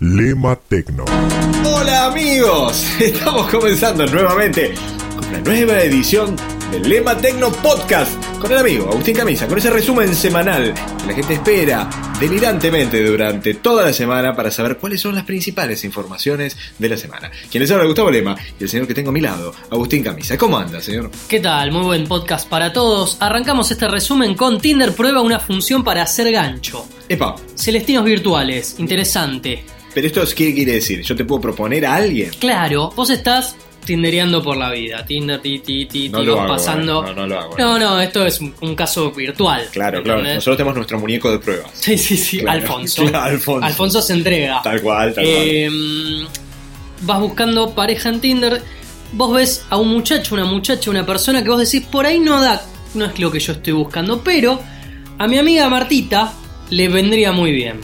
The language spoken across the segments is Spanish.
Lema Tecno. Hola amigos, estamos comenzando nuevamente con una nueva edición del Lema Tecno Podcast con el amigo Agustín Camisa, con ese resumen semanal que la gente espera delirantemente durante toda la semana para saber cuáles son las principales informaciones de la semana. Quien les habla Gustavo Lema y el señor que tengo a mi lado, Agustín Camisa. ¿Cómo anda, señor? ¿Qué tal? Muy buen podcast para todos. Arrancamos este resumen con Tinder prueba una función para hacer gancho. Epa, Celestinos virtuales, interesante. Pero esto es qué quiere decir? ¿Yo te puedo proponer a alguien? Claro, vos estás tindereando por la vida. Tinder, ti, ti, ti, No ti, vas hago, pasando. eh, no, no lo hago, eh. No, no, esto es un, caso virtual. Claro, claro. Nosotros tenemos nuestro muñeco de pruebas. Sí, sí, sí. Claro. Alfonso. Claro, Alfonso. se entrega. Tal cual, tal Eh, vas buscando pareja en Tinder, vos ves a un muchacho, una muchacha, una persona que vos decís, por ahí no da, no es lo que yo estoy buscando, pero a mi amiga Martita le vendría muy bien.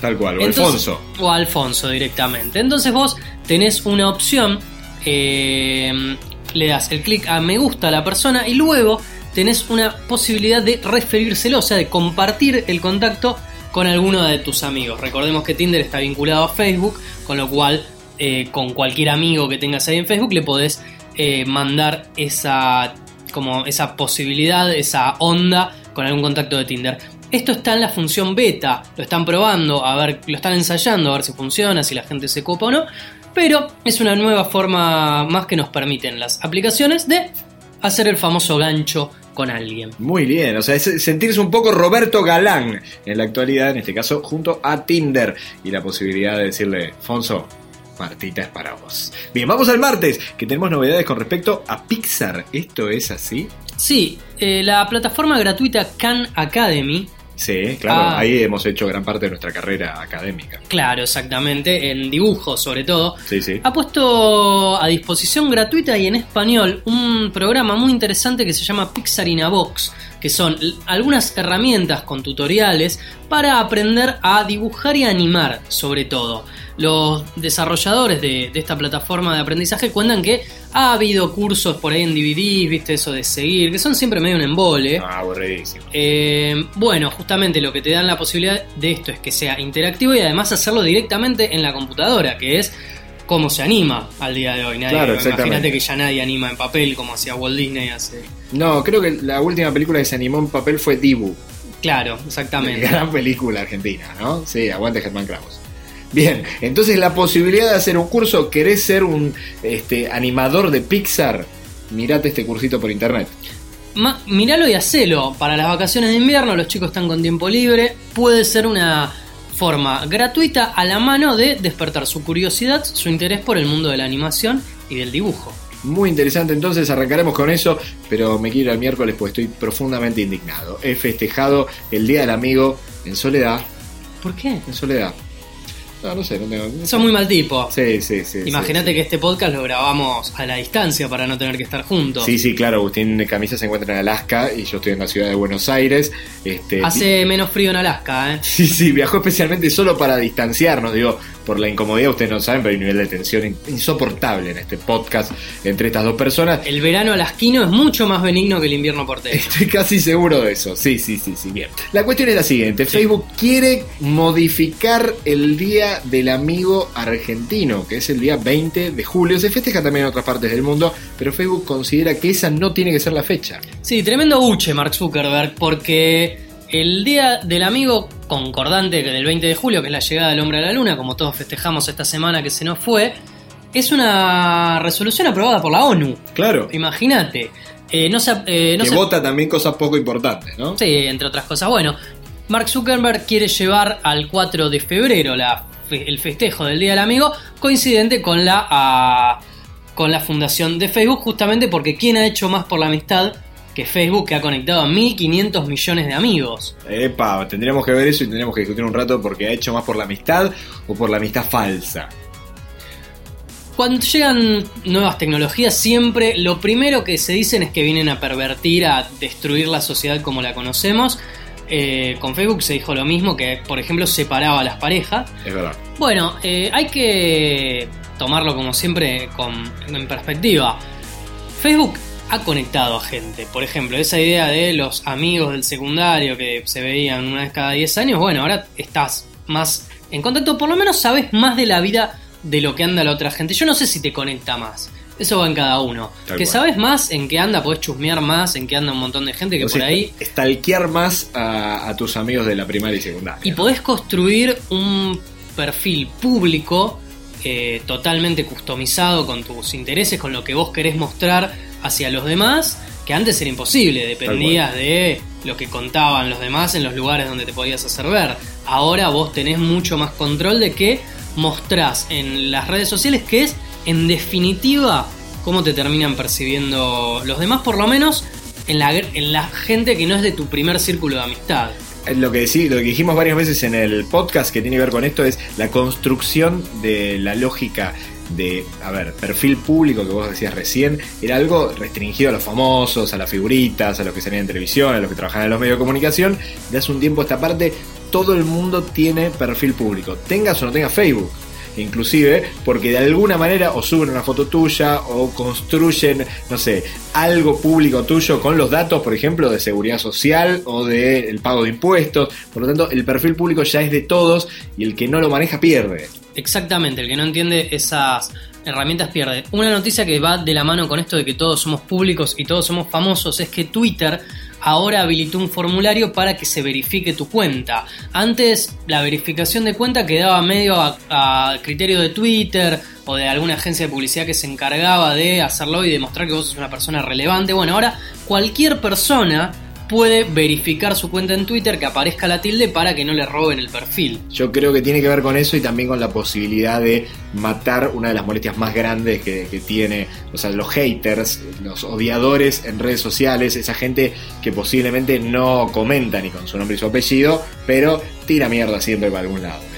Tal cual. O Entonces- Alfonso. O Alfonso directamente. Entonces vos tenés una opción, eh, le das el clic a me gusta a la persona y luego tenés una posibilidad de referírselo, o sea, de compartir el contacto con alguno de tus amigos. Recordemos que Tinder está vinculado a Facebook, con lo cual eh, con cualquier amigo que tengas ahí en Facebook le podés eh, mandar esa, como esa posibilidad, esa onda con algún contacto de Tinder. Esto está en la función beta, lo están probando, a ver, lo están ensayando, a ver si funciona, si la gente se copa o no. Pero es una nueva forma más que nos permiten las aplicaciones de hacer el famoso gancho con alguien. Muy bien, o sea, es sentirse un poco Roberto Galán en la actualidad, en este caso, junto a Tinder y la posibilidad de decirle, Fonso, Martita es para vos. Bien, vamos al martes, que tenemos novedades con respecto a Pixar. ¿Esto es así? Sí, eh, la plataforma gratuita Khan Academy, Sí, claro, Ah. ahí hemos hecho gran parte de nuestra carrera académica. claro, exactamente, en dibujo sobre todo, Sí, sí. ha puesto a disposición gratuita y en español un programa muy interesante que se llama Pixar in a Box, que son algunas herramientas con tutoriales para aprender a dibujar y animar, sobre todo. Los desarrolladores de, de esta plataforma de aprendizaje cuentan que ha habido cursos por ahí en DVDs, viste eso de seguir, que son siempre medio un embole. Ah, aburridísimo. Eh, bueno, justamente lo que te dan la posibilidad de esto es que sea interactivo y además hacerlo directamente en la computadora, que es cómo se anima al día de hoy. Nadie, Claro, exactamente. imagínate que ya nadie anima en papel como hacía Walt Disney hace. No, creo que la última película que se animó en papel fue Dibu. Claro, exactamente. Gran película argentina, ¿no? Sí, aguante Germán Kraus. Bien, entonces la posibilidad de hacer un curso, querés ser un este, animador de Pixar, mirate este cursito por internet. Ma- miralo y hacelo. Para las vacaciones de invierno, los chicos están con tiempo libre. Puede ser una forma gratuita a la mano de despertar su curiosidad, su interés por el mundo de la animación y del dibujo. Muy interesante, entonces arrancaremos con eso, pero me quiero ir al miércoles porque estoy profundamente indignado. He festejado el Día del Amigo en soledad, ¿Por qué? en soledad. No, no sé, no tengo... no sé. Sos muy mal tipo. Sí, sí, sí. Imagínate sí, que este podcast lo grabamos a la distancia para no tener que estar juntos. Sí, sí, claro, Agustín Camisa se encuentra en Alaska y yo estoy en la ciudad de Buenos Aires. Este, Hace menos frío en Alaska, ¿eh? Sí, sí, viajó especialmente solo para distanciarnos, digo, por la incomodidad, ustedes no saben, pero hay un nivel de tensión in- insoportable en este podcast entre estas dos personas. El verano alasquino es mucho más benigno que el invierno porteño. Estoy casi seguro de eso, sí, sí, sí, sí, bien. La cuestión es la siguiente, Facebook quiere modificar el Día del Amigo Argentino, que es el día 20 de julio, se festeja también en otras partes del mundo, pero Facebook considera que esa no tiene que ser la fecha. Sí, tremendo buche Mark Zuckerberg, porque el Día del Amigo concordante del 20 de julio, que es la llegada del hombre a la luna, como todos festejamos esta semana que se nos fue, es una resolución aprobada por la ONU. Claro. Imagínate. Eh, no se, eh, no que se- vota también cosas poco importantes, ¿no? Sí, entre otras cosas. Bueno, Mark Zuckerberg quiere llevar al 4 de febrero la fe- el festejo del Día del Amigo, coincidente con la, ah, con la fundación de Facebook, justamente porque ¿quién ha hecho más por la amistad que Facebook que ha conectado a 1.500 millones de amigos. Epa, tendríamos que ver eso y tendríamos que discutir un rato porque ha hecho más por la amistad o por la amistad falsa. Cuando llegan nuevas tecnologías, siempre lo primero que se dicen es que vienen a pervertir, a destruir la sociedad como la conocemos. Eh, con Facebook se dijo lo mismo, que por ejemplo separaba a las parejas. Es verdad. Bueno, eh, hay que tomarlo como siempre con, en perspectiva. Facebook ha conectado a gente. Por ejemplo, esa idea de los amigos del secundario que se veían una vez cada 10 años, bueno, ahora estás más en contacto, por lo menos sabes más de la vida de lo que anda la otra gente. Yo no sé si te conecta más. Eso va en cada uno. Tal que cual. sabes más en qué anda, podés chusmear más en qué anda un montón de gente que O por sea, ahí. Stalkear más a, a tus amigos de la primaria y secundaria. Y podés construir un perfil público eh, totalmente customizado con tus intereses, con lo que vos querés mostrar hacia los demás, que antes era imposible, dependías de lo que contaban los demás en los lugares donde te podías hacer ver. Ahora vos tenés mucho más control de qué mostrás en las redes sociales, que es en definitiva cómo te terminan percibiendo los demás, por lo menos en la, en la gente que no es de tu primer círculo de amistad. Lo que, decí- lo que dijimos varias veces en el podcast que tiene que ver con esto es la construcción de la lógica de, a ver, perfil público que vos decías recién, era algo restringido a los famosos, a las figuritas, a los que salían en televisión, a los que trabajan en los medios de comunicación. De hace un tiempo a esta parte, todo el mundo tiene perfil público, tengas o no tengas Facebook. Inclusive porque de alguna manera o suben una foto tuya o construyen, no sé, algo público tuyo con los datos, por ejemplo, de seguridad social o del pago de impuestos. Por lo tanto, el perfil público ya es de todos y el que no lo maneja pierde. Exactamente, el que no entiende esas herramientas pierde. Una noticia que va de la mano con esto de que todos somos públicos y todos somos famosos es que Twitter ahora habilitó un formulario para que se verifique tu cuenta. Antes la verificación de cuenta quedaba medio a, a criterio de Twitter o de alguna agencia de publicidad que se encargaba de hacerlo y demostrar que vos sos una persona relevante. Bueno, ahora cualquier persona puede verificar su cuenta en Twitter que aparezca la tilde para que no le roben el perfil. Yo creo que tiene que ver con eso y también con la posibilidad de matar una de las molestias más grandes que, que tiene, o sea, los haters, los odiadores en redes sociales, esa gente que posiblemente no comenta ni con su nombre y su apellido, pero tira mierda siempre para algún lado.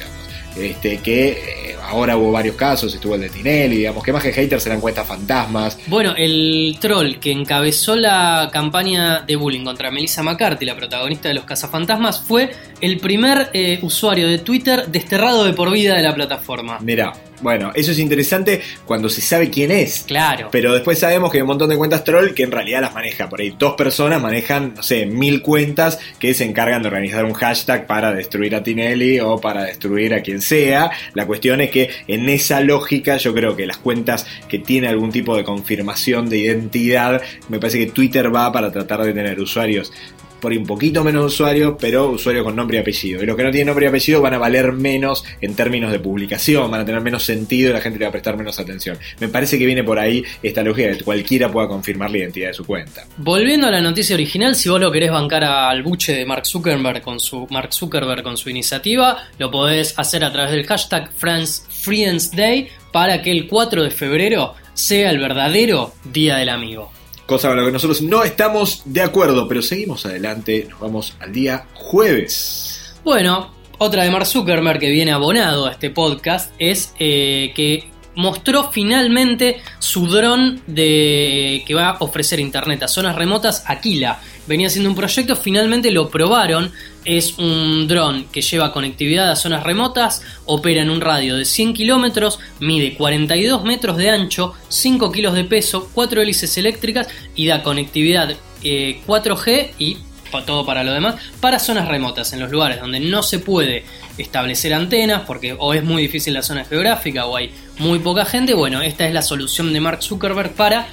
Este, que ahora hubo varios casos, estuvo el de Tinelli, digamos, que más que haters eran cuentas fantasmas, Bueno, el troll que encabezó la campaña de bullying contra Melissa McCarthy, la protagonista de Los Cazafantasmas, fue el primer eh, usuario de Twitter desterrado de por vida de la plataforma. Mirá, bueno, eso es interesante cuando se sabe quién es. Claro. Pero después sabemos que hay un montón de cuentas troll que en realidad las maneja. Por ahí dos personas manejan, no sé, mil cuentas que se encargan de organizar un hashtag para destruir a Tinelli o para destruir a quien sea. La cuestión es que en esa lógica yo creo que las cuentas que tienen algún tipo de confirmación de identidad, me parece que Twitter va para tratar de tener usuarios por un poquito menos usuarios, pero usuarios con nombre y apellido. Y los que no tienen nombre y apellido van a valer menos en términos de publicación, van a tener menos sentido y la gente le va a prestar menos atención. Me parece que viene por ahí esta lógica de que cualquiera pueda confirmar la identidad de su cuenta. Volviendo a la noticia original, si vos lo querés bancar al buche de Mark Zuckerberg con su Mark Zuckerberg con su iniciativa, lo podés hacer a través del hashtag France Friends Day para que el 4 de febrero sea el verdadero Día del Amigo. Cosa con la que nosotros no estamos de acuerdo, pero seguimos adelante, nos vamos al día jueves. Bueno, otra de Mark Zuckerberg que viene abonado a este podcast es eh, que mostró finalmente su dron de que va a ofrecer internet a zonas remotas, Aquila. Venía haciendo un proyecto, finalmente lo probaron. Es un dron que lleva conectividad a zonas remotas, opera en un radio de 100 kilómetros, mide 42 metros de ancho, 5 kilos de peso, 4 hélices eléctricas y da conectividad eh, 4G y pa- todo para lo demás, para zonas remotas, en los lugares donde no se puede establecer antenas, porque o es muy difícil la zona geográfica o hay muy poca gente, bueno, esta es la solución de Mark Zuckerberg para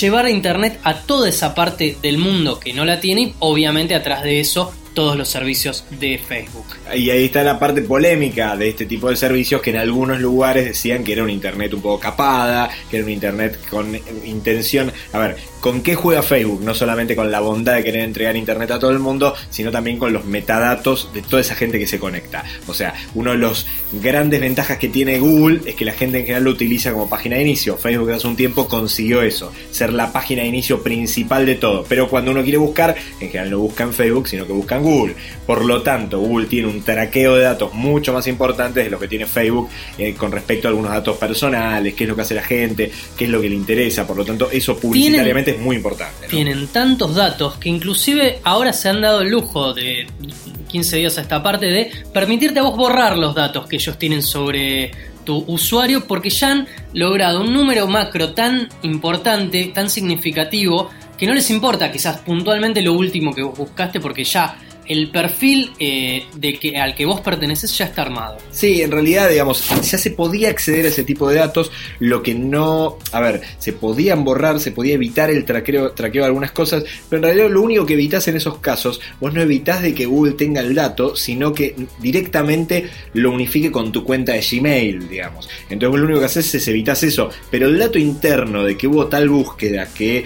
llevar a internet a toda esa parte del mundo que no la tiene obviamente atrás de eso todos los servicios de Facebook. Y ahí está la parte polémica de este tipo de servicios que en algunos lugares decían que era un internet un poco capada, que era un internet con intención, a ver, ¿con qué juega Facebook? No solamente con la bondad de querer entregar internet a todo el mundo, sino también con los metadatos de toda esa gente que se conecta. O sea, uno de los grandes ventajas que tiene Google es que la gente en general lo utiliza como página de inicio. Facebook hace un tiempo consiguió eso, ser la página de inicio principal de todo. Pero cuando uno quiere buscar, en general no busca en Facebook, sino que busca en Google. Por lo tanto, Google tiene un traqueo de datos mucho más importante de lo que tiene Facebook eh, con respecto a algunos datos personales, qué es lo que hace la gente, qué es lo que le interesa. Por lo tanto, eso publicitariamente es muy importante. Tienen tantos datos que inclusive ahora se han dado el lujo de 15 días a esta parte de permitirte a vos borrar los datos que ellos tienen sobre tu usuario porque ya han logrado un número macro tan importante, tan significativo, que no les importa quizás puntualmente lo último que vos buscaste porque ya el perfil eh, de que, al que vos perteneces ya está armado. Sí, en realidad, digamos, ya se podía acceder a ese tipo de datos, lo que no, a ver, se podían borrar, se podía evitar el traqueo, traqueo de algunas cosas, pero en realidad lo único que evitas en esos casos, vos no evitas de que Google tenga el dato, sino que directamente lo unifique con tu cuenta de Gmail, digamos. Entonces lo único que haces es evitas eso, pero el dato interno de que hubo tal búsqueda, que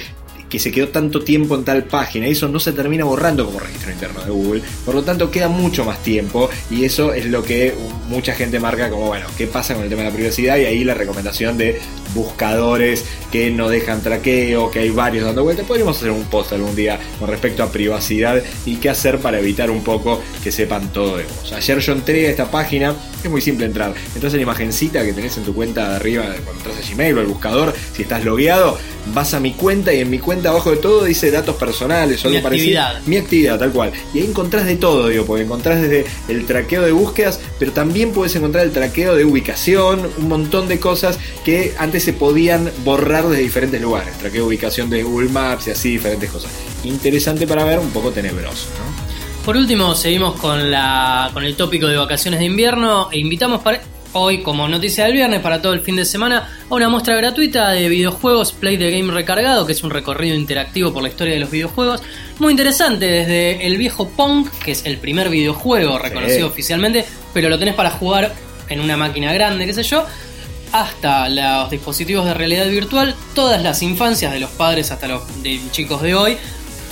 que se quedó tanto tiempo en tal página. Eso no se termina borrando como registro interno de Google. Por lo tanto, queda mucho más tiempo y eso es lo que mucha gente marca como, bueno, ¿qué pasa con el tema de la privacidad? Y ahí la recomendación de buscadores que no dejan traqueo, que hay varios dando vueltas. Podríamos hacer un post algún día con respecto a privacidad y qué hacer para evitar un poco que sepan todo de vos. Ayer yo entré a esta página, es muy simple entrar. Entras en la imagencita que tenés en tu cuenta de arriba cuando entras a Gmail o el buscador, si estás logueado, vas a mi cuenta y en mi cuenta abajo de todo dice datos personales o algo parecido. Mi actividad, tal cual. Y ahí encontrás de todo, digo, porque encontrás desde el traqueo de búsquedas, pero también puedes encontrar el traqueo de ubicación, un montón de cosas que antes se podían borrar desde diferentes lugares. Traqueo de ubicación de Google Maps y así diferentes cosas. Interesante para ver, un poco tenebroso, Por último, seguimos con, la, con el tópico de vacaciones de invierno e invitamos para hoy, como noticia del viernes, para todo el fin de semana, a una muestra gratuita de videojuegos Play the Game Recargado, que es un recorrido interactivo por la historia de los videojuegos. Muy interesante, desde el viejo Pong, que es el primer videojuego reconocido oficialmente, pero lo tenés para jugar en una máquina grande, qué sé yo, hasta los dispositivos de realidad virtual, todas las infancias de los padres hasta los chicos de hoy,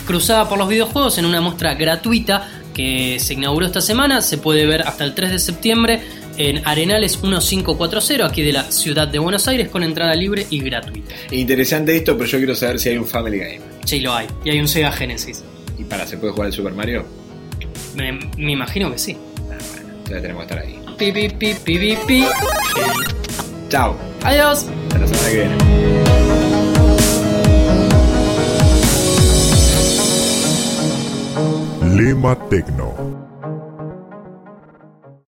cruzada por los videojuegos en una muestra gratuita que se inauguró esta semana, se puede ver hasta el 3 de septiembre en Arenales 1540, aquí de la ciudad de Buenos Aires, con entrada libre y gratuita. Interesante esto, pero yo quiero saber si hay un Family Game. Sí, lo hay. Y hay un Sega Genesis. ¿Y para, se puede jugar el Super Mario? Me, imagino que sí. Ah, bueno, entonces tenemos que estar ahí. Pi, pi, pi, pi, pi, Chao. Adiós. Hasta la semana que viene. Lema Tecno.